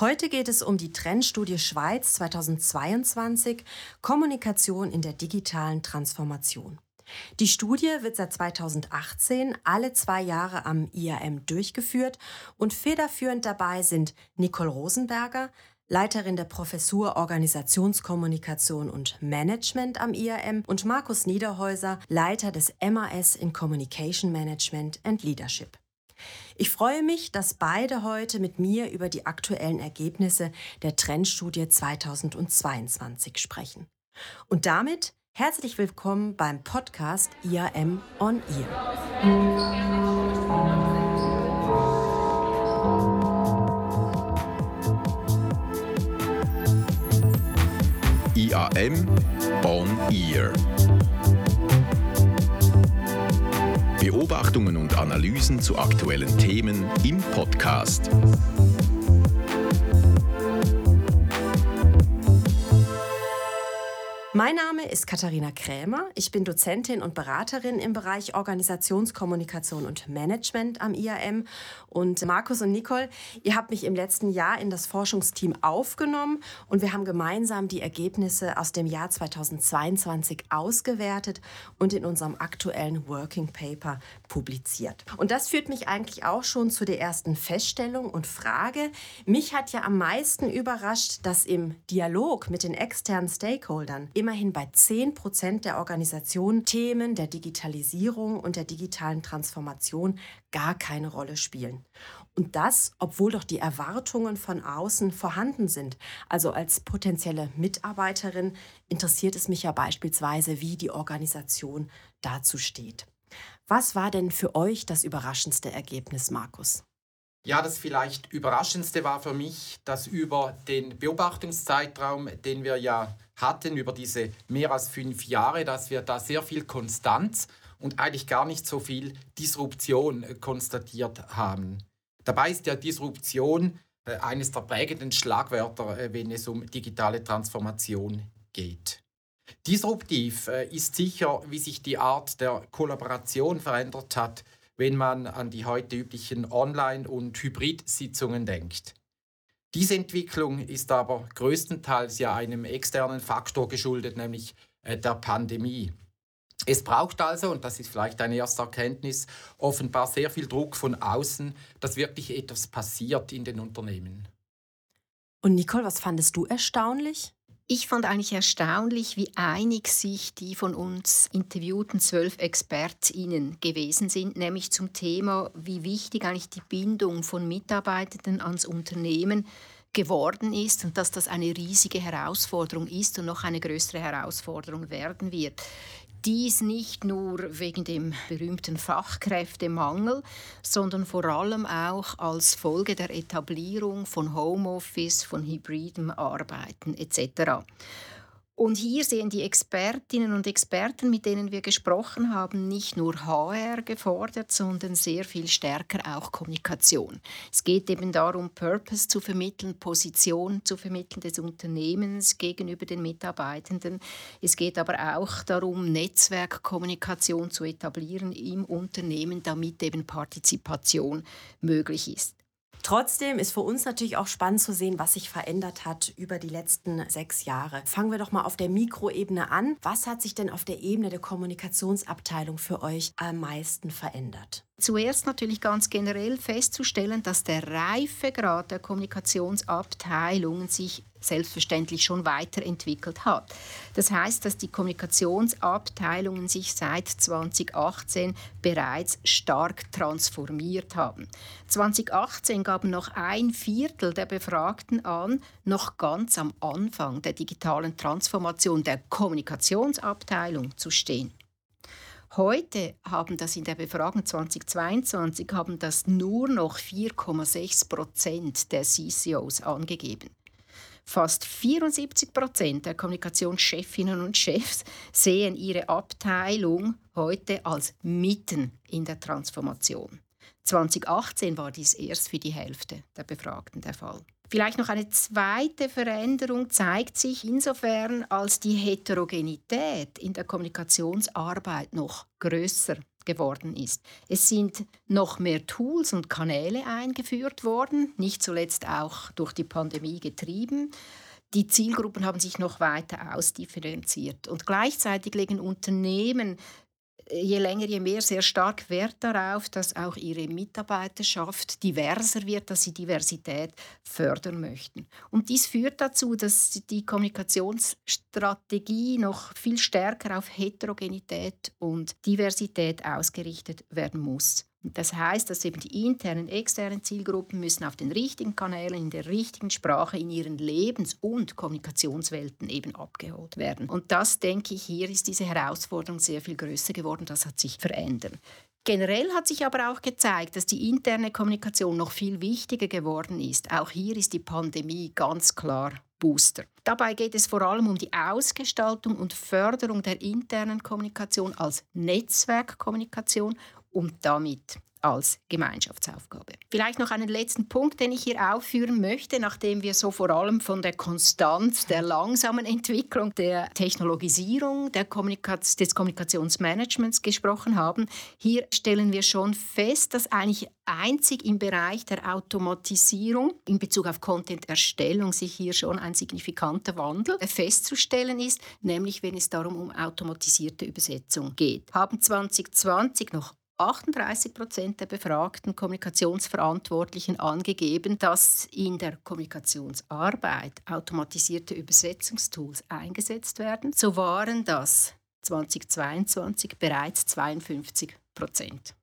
Heute geht es um die Trendstudie Schweiz 2022 Kommunikation in der digitalen Transformation. Die Studie wird seit 2018 alle zwei Jahre am IAM durchgeführt und federführend dabei sind Nicole Rosenberger, Leiterin der Professur Organisationskommunikation und Management am IAM und Markus Niederhäuser, Leiter des MAS in Communication Management and Leadership. Ich freue mich, dass beide heute mit mir über die aktuellen Ergebnisse der Trendstudie 2022 sprechen. Und damit herzlich willkommen beim Podcast IAM on Ear. IAM On Ear. Beobachtungen und Analysen zu aktuellen Themen im Podcast. Mein Name ist Katharina Krämer. Ich bin Dozentin und Beraterin im Bereich Organisationskommunikation und Management am IAM. Und Markus und Nicole, ihr habt mich im letzten Jahr in das Forschungsteam aufgenommen und wir haben gemeinsam die Ergebnisse aus dem Jahr 2022 ausgewertet und in unserem aktuellen Working Paper publiziert. Und das führt mich eigentlich auch schon zu der ersten Feststellung und Frage. Mich hat ja am meisten überrascht, dass im Dialog mit den externen Stakeholdern immerhin bei 10 Prozent der Organisationen Themen der Digitalisierung und der digitalen Transformation gar keine Rolle spielen. Und das, obwohl doch die Erwartungen von außen vorhanden sind. Also als potenzielle Mitarbeiterin interessiert es mich ja beispielsweise, wie die Organisation dazu steht. Was war denn für euch das überraschendste Ergebnis, Markus? Ja, das vielleicht überraschendste war für mich, dass über den Beobachtungszeitraum, den wir ja hatten, über diese mehr als fünf Jahre, dass wir da sehr viel Konstanz und eigentlich gar nicht so viel Disruption äh, konstatiert haben. Dabei ist ja Disruption äh, eines der prägenden Schlagwörter, äh, wenn es um digitale Transformation geht. Disruptiv ist sicher, wie sich die Art der Kollaboration verändert hat, wenn man an die heute üblichen Online- und Hybrid-Sitzungen denkt. Diese Entwicklung ist aber größtenteils ja einem externen Faktor geschuldet, nämlich äh, der Pandemie. Es braucht also, und das ist vielleicht eine erste Erkenntnis, offenbar sehr viel Druck von außen, dass wirklich etwas passiert in den Unternehmen. Und Nicole, was fandest du erstaunlich? Ich fand eigentlich erstaunlich, wie einig sich die von uns interviewten zwölf ExpertInnen gewesen sind, nämlich zum Thema, wie wichtig eigentlich die Bindung von Mitarbeitenden ans Unternehmen geworden ist und dass das eine riesige Herausforderung ist und noch eine größere Herausforderung werden wird. Dies nicht nur wegen dem berühmten Fachkräftemangel, sondern vor allem auch als Folge der Etablierung von Homeoffice, von hybridem Arbeiten etc. Und hier sehen die Expertinnen und Experten, mit denen wir gesprochen haben, nicht nur HR gefordert, sondern sehr viel stärker auch Kommunikation. Es geht eben darum, Purpose zu vermitteln, Position zu vermitteln des Unternehmens gegenüber den Mitarbeitenden. Es geht aber auch darum, Netzwerkkommunikation zu etablieren im Unternehmen, damit eben Partizipation möglich ist. Trotzdem ist für uns natürlich auch spannend zu sehen, was sich verändert hat über die letzten sechs Jahre. Fangen wir doch mal auf der Mikroebene an. Was hat sich denn auf der Ebene der Kommunikationsabteilung für euch am meisten verändert? Zuerst natürlich ganz generell festzustellen, dass der Reifegrad der Kommunikationsabteilungen sich selbstverständlich schon weiterentwickelt hat. Das heißt, dass die Kommunikationsabteilungen sich seit 2018 bereits stark transformiert haben. 2018 gaben noch ein Viertel der Befragten an, noch ganz am Anfang der digitalen Transformation der Kommunikationsabteilung zu stehen. Heute haben das in der Befragung 2022 haben das nur noch 4,6 Prozent der CCOs angegeben. Fast 74 Prozent der Kommunikationschefinnen und Chefs sehen ihre Abteilung heute als mitten in der Transformation. 2018 war dies erst für die Hälfte der Befragten der Fall. Vielleicht noch eine zweite Veränderung zeigt sich insofern, als die Heterogenität in der Kommunikationsarbeit noch größer geworden ist. Es sind noch mehr Tools und Kanäle eingeführt worden, nicht zuletzt auch durch die Pandemie getrieben. Die Zielgruppen haben sich noch weiter ausdifferenziert und gleichzeitig legen Unternehmen je länger, je mehr sehr stark Wert darauf, dass auch ihre Mitarbeiterschaft diverser wird, dass sie Diversität fördern möchten. Und dies führt dazu, dass die Kommunikationsstrategie noch viel stärker auf Heterogenität und Diversität ausgerichtet werden muss. Das heißt, dass eben die internen, externen Zielgruppen müssen auf den richtigen Kanälen, in der richtigen Sprache, in ihren Lebens- und Kommunikationswelten eben abgeholt werden. Und das, denke ich, hier ist diese Herausforderung sehr viel größer geworden. Das hat sich verändert. Generell hat sich aber auch gezeigt, dass die interne Kommunikation noch viel wichtiger geworden ist. Auch hier ist die Pandemie ganz klar Booster. Dabei geht es vor allem um die Ausgestaltung und Förderung der internen Kommunikation als Netzwerkkommunikation und damit als Gemeinschaftsaufgabe. Vielleicht noch einen letzten Punkt, den ich hier aufführen möchte, nachdem wir so vor allem von der Konstanz der langsamen Entwicklung der Technologisierung der Kommunikaz des Kommunikationsmanagements gesprochen haben. Hier stellen wir schon fest, dass eigentlich einzig im Bereich der Automatisierung in Bezug auf Content-Erstellung sich hier schon ein signifikanter Wandel festzustellen ist, nämlich wenn es darum um automatisierte Übersetzung geht. Haben 2020 noch 38 Prozent der befragten Kommunikationsverantwortlichen angegeben, dass in der Kommunikationsarbeit automatisierte Übersetzungstools eingesetzt werden. So waren das 2022 bereits 52 Prozent.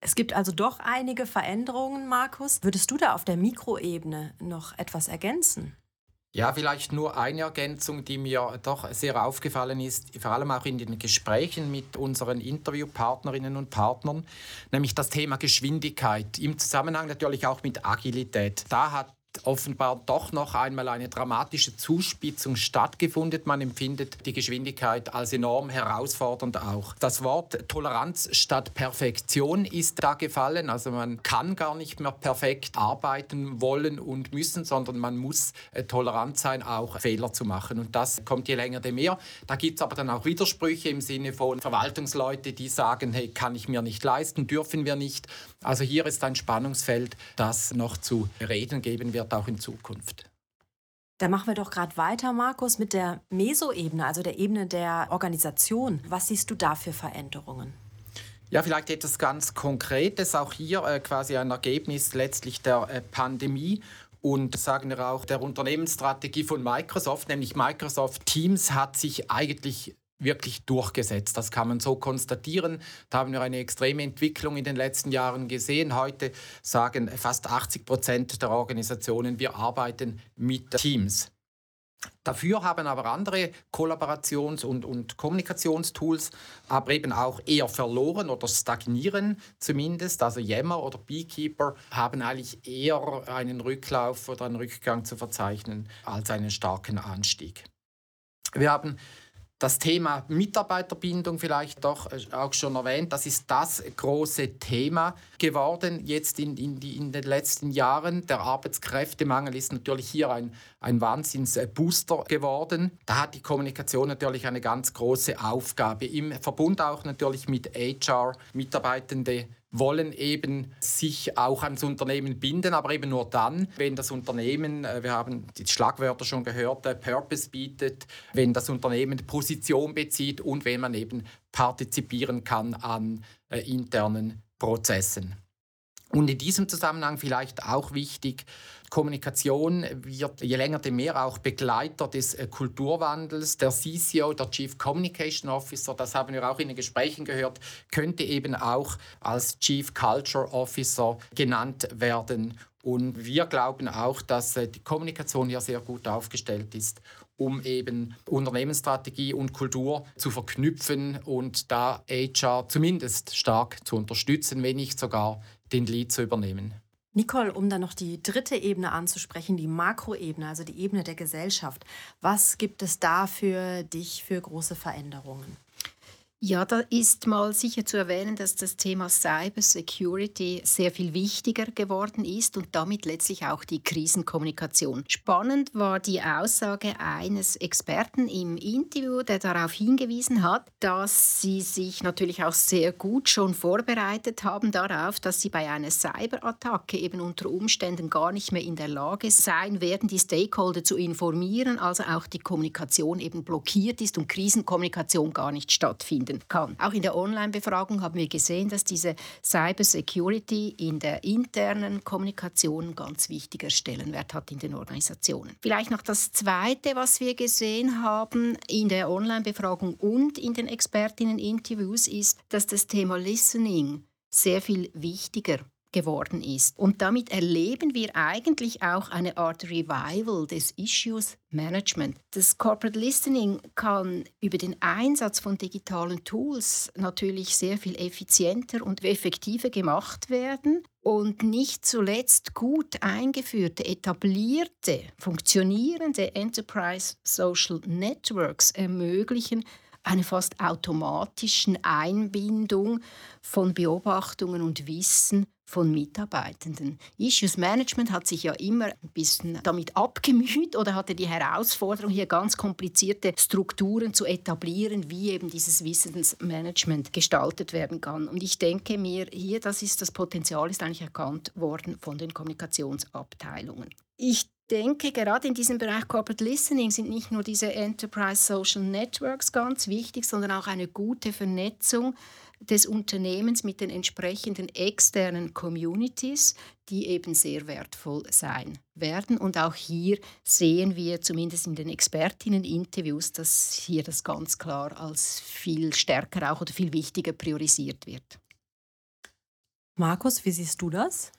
Es gibt also doch einige Veränderungen, Markus. Würdest du da auf der Mikroebene noch etwas ergänzen? Ja, vielleicht nur eine Ergänzung, die mir doch sehr aufgefallen ist, vor allem auch in den Gesprächen mit unseren Interviewpartnerinnen und Partnern, nämlich das Thema Geschwindigkeit im Zusammenhang natürlich auch mit Agilität. Da hat offenbar doch noch einmal eine dramatische Zuspitzung stattgefunden. Man empfindet die Geschwindigkeit als enorm herausfordernd auch. Das Wort Toleranz statt Perfektion ist da gefallen. Also man kann gar nicht mehr perfekt arbeiten wollen und müssen, sondern man muss äh, tolerant sein, auch Fehler zu machen. Und das kommt je länger, je mehr. Da gibt es aber dann auch Widersprüche im Sinne von Verwaltungsleute, die sagen, hey, kann ich mir nicht leisten, dürfen wir nicht. Also hier ist ein Spannungsfeld, das noch zu reden geben wird wird auch in Zukunft. Da machen wir doch gerade weiter, Markus, mit der Meso-Ebene, also der Ebene der Organisation. Was siehst du da für Veränderungen? Ja, vielleicht etwas ganz Konkretes, auch hier äh, quasi ein Ergebnis letztlich der äh, Pandemie und sagen wir auch der Unternehmensstrategie von Microsoft, nämlich Microsoft Teams hat sich eigentlich wirklich durchgesetzt. Das kann man so konstatieren. Da haben wir eine extreme Entwicklung in den letzten Jahren gesehen. Heute sagen fast 80 Prozent der Organisationen, wir arbeiten mit Teams. Dafür haben aber andere Kollaborations- und, und, Kommunikationstools aber eben auch eher verloren oder stagnieren zumindest. Also Yammer oder Beekeeper haben eigentlich eher einen Rücklauf oder einen Rückgang zu verzeichnen als einen starken Anstieg. Wir haben das Thema Mitarbeiterbindung vielleicht doch äh, auch schon erwähnt, das ist das große Thema geworden jetzt in, in, in den letzten Jahren. Der Arbeitskräftemangel ist natürlich hier ein, ein Wahnsinnsbooster geworden. Da hat die Kommunikation natürlich eine ganz große Aufgabe, im Verbund auch natürlich mit HR, Mitarbeitende wollen eben sich auch ans Unternehmen binden, aber eben nur dann, wenn das Unternehmen, äh, wir haben die Schlagwörter schon gehört, Purpose bietet, wenn das Unternehmen Position bezieht und wenn man eben partizipieren kann an äh, internen Prozessen. Und in diesem Zusammenhang vielleicht auch wichtig, Kommunikation wird je länger, je mehr auch Begleiter des äh, Kulturwandels. Der CCO, der Chief Communication Officer, das haben wir auch in den Gesprächen gehört, könnte eben auch als Chief Culture Officer genannt werden. Und wir glauben auch, dass äh, die Kommunikation hier sehr gut aufgestellt ist, um eben Unternehmensstrategie und Kultur zu verknüpfen und da HR zumindest stark zu unterstützen, wenn nicht sogar den Lead zu übernehmen. Nicole, um dann noch die dritte Ebene anzusprechen, die Makroebene, also die Ebene der Gesellschaft. Was gibt es da für dich für große Veränderungen? Ja, da ist mal sicher zu erwähnen, dass das Thema Cyber Security sehr viel wichtiger geworden ist und damit letztlich auch die Krisenkommunikation. Spannend war die Aussage eines Experten im Interview, der darauf hingewiesen hat, dass sie sich natürlich auch sehr gut schon vorbereitet haben darauf, dass sie bei einer Cyberattacke eben unter Umständen gar nicht mehr in der Lage sein werden, die Stakeholder zu informieren, also auch die Kommunikation eben blockiert ist und Krisenkommunikation gar nicht stattfinden werden kann. Auch in der Online-Befragung haben wir gesehen, dass diese Cyber Security in der internen Kommunikation ganz wichtiger Stellenwert hat in den Organisationen. Vielleicht noch das Zweite, was wir gesehen haben in der Online-Befragung und in den Expertinnen-Interviews, ist, dass das Thema Listening sehr viel wichtiger geworden ist. Und damit erleben wir eigentlich auch eine Art Revival des Issues Management. Das Corporate Listening kann über den Einsatz von digitalen Tools natürlich sehr viel effizienter und effektiver gemacht werden und nicht zuletzt gut eingeführte, etablierte, funktionierende Enterprise Social Networks ermöglichen eine fast automatischen Einbindung von Beobachtungen und Wissen von Mitarbeitenden. Issues Management hat sich ja immer ein bisschen damit abgemüht oder hatte die Herausforderung, hier ganz komplizierte Strukturen zu etablieren, wie eben dieses Wissensmanagement gestaltet werden kann. Und ich denke mir, hier, das ist das Potenzial ist eigentlich erkannt worden von den Kommunikationsabteilungen. Ich denke, gerade in diesem Bereich Corporate Listening sind nicht nur diese Enterprise Social Networks ganz wichtig, sondern auch eine gute Vernetzung des Unternehmens mit den entsprechenden externen Communities, die eben sehr wertvoll sein werden. Und auch hier sehen wir zumindest in den Expertinnen-Interviews, dass hier das ganz klar als viel stärker auch oder viel wichtiger priorisiert wird. Markus, wie siehst du das?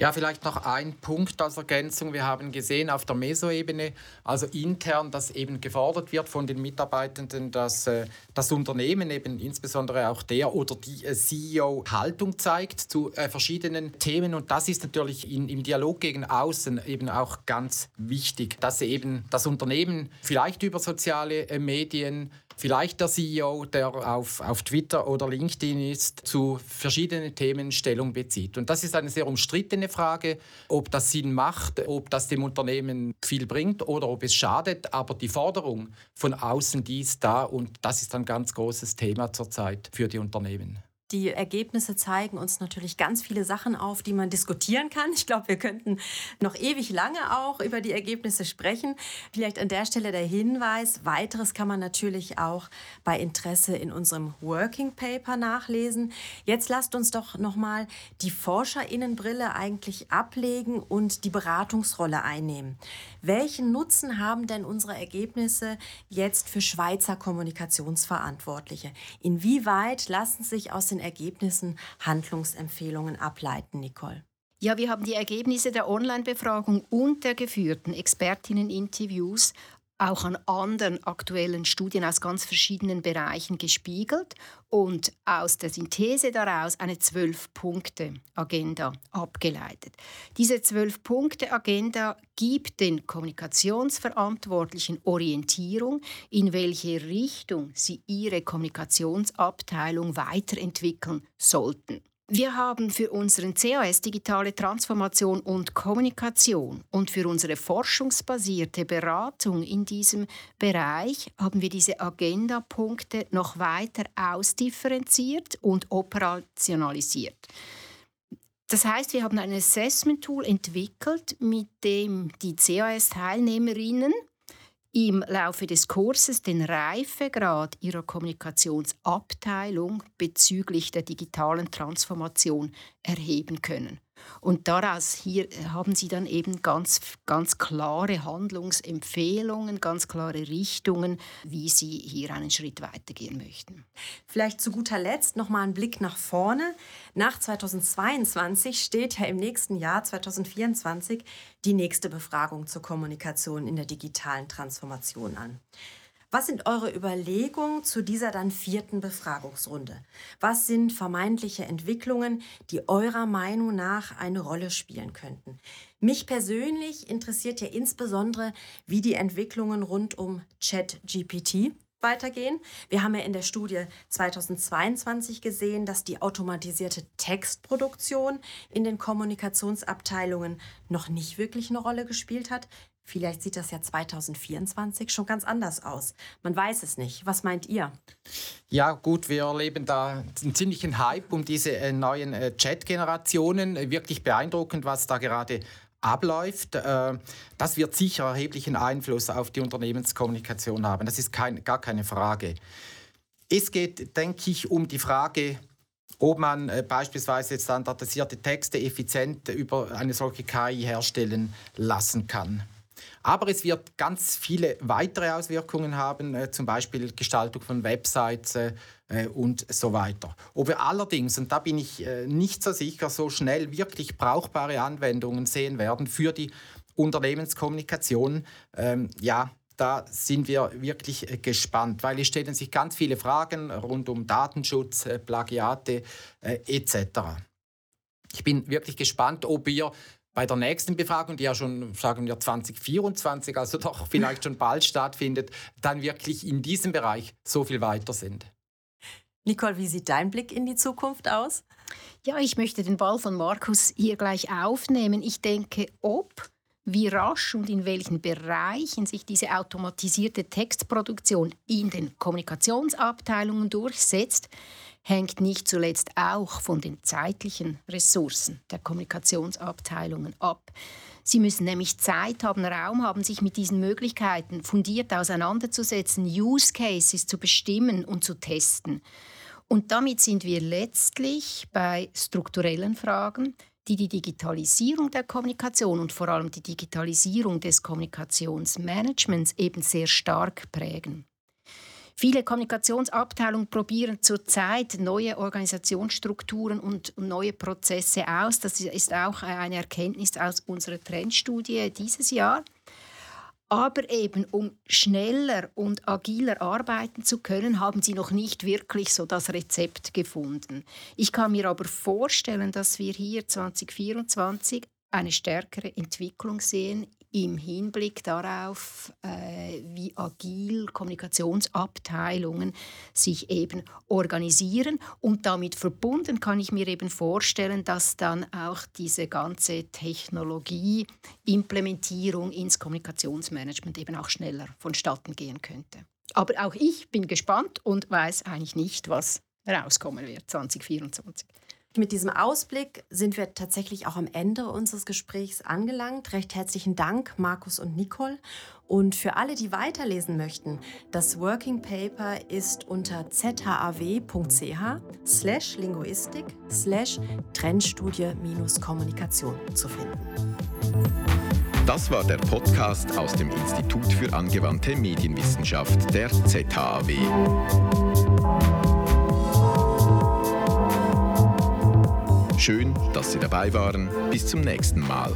Ja, vielleicht noch ein Punkt als Ergänzung. Wir haben gesehen auf der Meso-Ebene, also intern, dass eben gefordert wird von den Mitarbeitenden, dass äh, das Unternehmen eben insbesondere auch der oder die äh, CEO Haltung zeigt zu äh, verschiedenen Themen. Und das ist natürlich in, im Dialog gegen außen eben auch ganz wichtig, dass eben das Unternehmen vielleicht über soziale äh, Medien vielleicht der CEO, der auf, auf Twitter oder LinkedIn ist, zu verschiedenen Themen Stellung bezieht. Und das ist eine sehr umstrittene Frage, ob das Sinn macht, ob das dem Unternehmen viel bringt oder ob es schadet. Aber die Forderung von außen, die ist da und das ist ein ganz großes Thema zurzeit für die Unternehmen. Die Ergebnisse zeigen uns natürlich ganz viele Sachen auf, die man diskutieren kann. Ich glaube, wir könnten noch ewig lange auch über die Ergebnisse sprechen. Vielleicht an der Stelle der Hinweis, weiteres kann man natürlich auch bei Interesse in unserem Working Paper nachlesen. Jetzt lasst uns doch noch mal die Forscherinnenbrille eigentlich ablegen und die Beratungsrolle einnehmen. Welchen Nutzen haben denn unsere Ergebnisse jetzt für Schweizer Kommunikationsverantwortliche? Inwieweit lassen sich aus den Ergebnissen Handlungsempfehlungen ableiten, Nicole? Ja, wir haben die Ergebnisse der Online-Befragung und der geführten Expertinnen-Interviews auch an anderen aktuellen Studien aus ganz verschiedenen Bereichen gespiegelt und aus der Synthese daraus eine Zwölf-Punkte-Agenda abgeleitet. Diese Zwölf-Punkte-Agenda gibt den Kommunikationsverantwortlichen Orientierung, in welche Richtung sie ihre Kommunikationsabteilung weiterentwickeln sollten. Wir haben für unseren CAS Digitale Transformation und Kommunikation und für unsere forschungsbasierte Beratung in diesem Bereich haben wir diese Agendapunkte noch weiter ausdifferenziert und operationalisiert. Das heißt, wir haben ein Assessment-Tool entwickelt, mit dem die CAS-Teilnehmerinnen im Laufe des Kurses den Reifegrad ihrer Kommunikationsabteilung bezüglich der digitalen Transformation erheben können. Und daraus hier haben Sie dann eben ganz, ganz klare Handlungsempfehlungen, ganz klare Richtungen, wie Sie hier einen Schritt weitergehen möchten. Vielleicht zu guter Letzt noch mal ein Blick nach vorne. Nach 2022 steht ja im nächsten Jahr 2024 die nächste Befragung zur Kommunikation in der digitalen Transformation an. Was sind eure Überlegungen zu dieser dann vierten Befragungsrunde? Was sind vermeintliche Entwicklungen, die eurer Meinung nach eine Rolle spielen könnten? Mich persönlich interessiert ja insbesondere, wie die Entwicklungen rund um ChatGPT weitergehen. Wir haben ja in der Studie 2022 gesehen, dass die automatisierte Textproduktion in den Kommunikationsabteilungen noch nicht wirklich eine Rolle gespielt hat. Vielleicht sieht das ja 2024 schon ganz anders aus. Man weiß es nicht. Was meint ihr? Ja, gut, wir erleben da einen ziemlichen Hype um diese äh, neuen äh, Chat-Generationen. Wirklich beeindruckend, was da gerade abläuft. Äh, das wird sicher erheblichen Einfluss auf die Unternehmenskommunikation haben. Das ist kein, gar keine Frage. Es geht, denke ich, um die Frage, ob man beispielsweise standardisierte Texte effizient über eine solche KI herstellen lassen kann. Aber es wird ganz viele weitere Auswirkungen haben, äh, zum Beispiel Gestaltung von Websites äh, äh, und so weiter. Ob wir allerdings, und da bin ich äh, nicht so sicher, so schnell wirklich brauchbare Anwendungen sehen werden für die Unternehmenskommunikation, ähm, ja, da sind wir wirklich äh, gespannt, weil es stellen sich ganz viele Fragen rund um Datenschutz, äh, Plagiate etc. Ich bin wirklich gespannt, ob wir bei der nächsten Befragung, die ja schon, sagen wir, 2024, also doch vielleicht schon bald stattfindet, dann wirklich in diesem Bereich so viel weiter sind. Nicole, wie sieht dein Blick in die Zukunft aus? Ja, ich möchte den Ball von Markus hier gleich aufnehmen. Ich denke, ob, wie rasch und in welchen Bereichen sich diese automatisierte Textproduktion in den Kommunikationsabteilungen durchsetzt, hängt nicht zuletzt auch von den zeitlichen Ressourcen der Kommunikationsabteilungen ab. Sie müssen nämlich Zeit haben, Raum haben, sich mit diesen Möglichkeiten fundiert auseinanderzusetzen, Use Cases zu bestimmen und zu testen. Und damit sind wir letztlich bei strukturellen Fragen, die die Digitalisierung der Kommunikation und vor allem die Digitalisierung des Kommunikationsmanagements eben sehr stark prägen. Viele Kommunikationsabteilungen probieren zurzeit neue Organisationsstrukturen und neue Prozesse aus. Das ist auch eine Erkenntnis aus unserer Trendstudie dieses Jahr. Aber eben, um schneller und agiler arbeiten zu können, haben sie noch nicht wirklich so das Rezept gefunden. Ich kann mir aber vorstellen, dass wir hier 2024 eine stärkere Entwicklung sehen im Hinblick darauf, äh, wie agil Kommunikationsabteilungen sich eben organisieren. Und damit verbunden kann ich mir eben vorstellen, dass dann auch diese ganze Technologieimplementierung ins Kommunikationsmanagement eben auch schneller vonstatten gehen könnte. Aber auch ich bin gespannt und weiß eigentlich nicht, was rauskommen wird 2024. Mit diesem Ausblick sind wir tatsächlich auch am Ende unseres Gesprächs angelangt. Recht herzlichen Dank, Markus und Nicole. Und für alle, die weiterlesen möchten, das Working Paper ist unter zhaw.ch slash Linguistik slash Trendstudie-Kommunikation zu finden. Das war der Podcast aus dem Institut für angewandte Medienwissenschaft der ZHAW. Schön, dass Sie dabei waren. Bis zum nächsten Mal.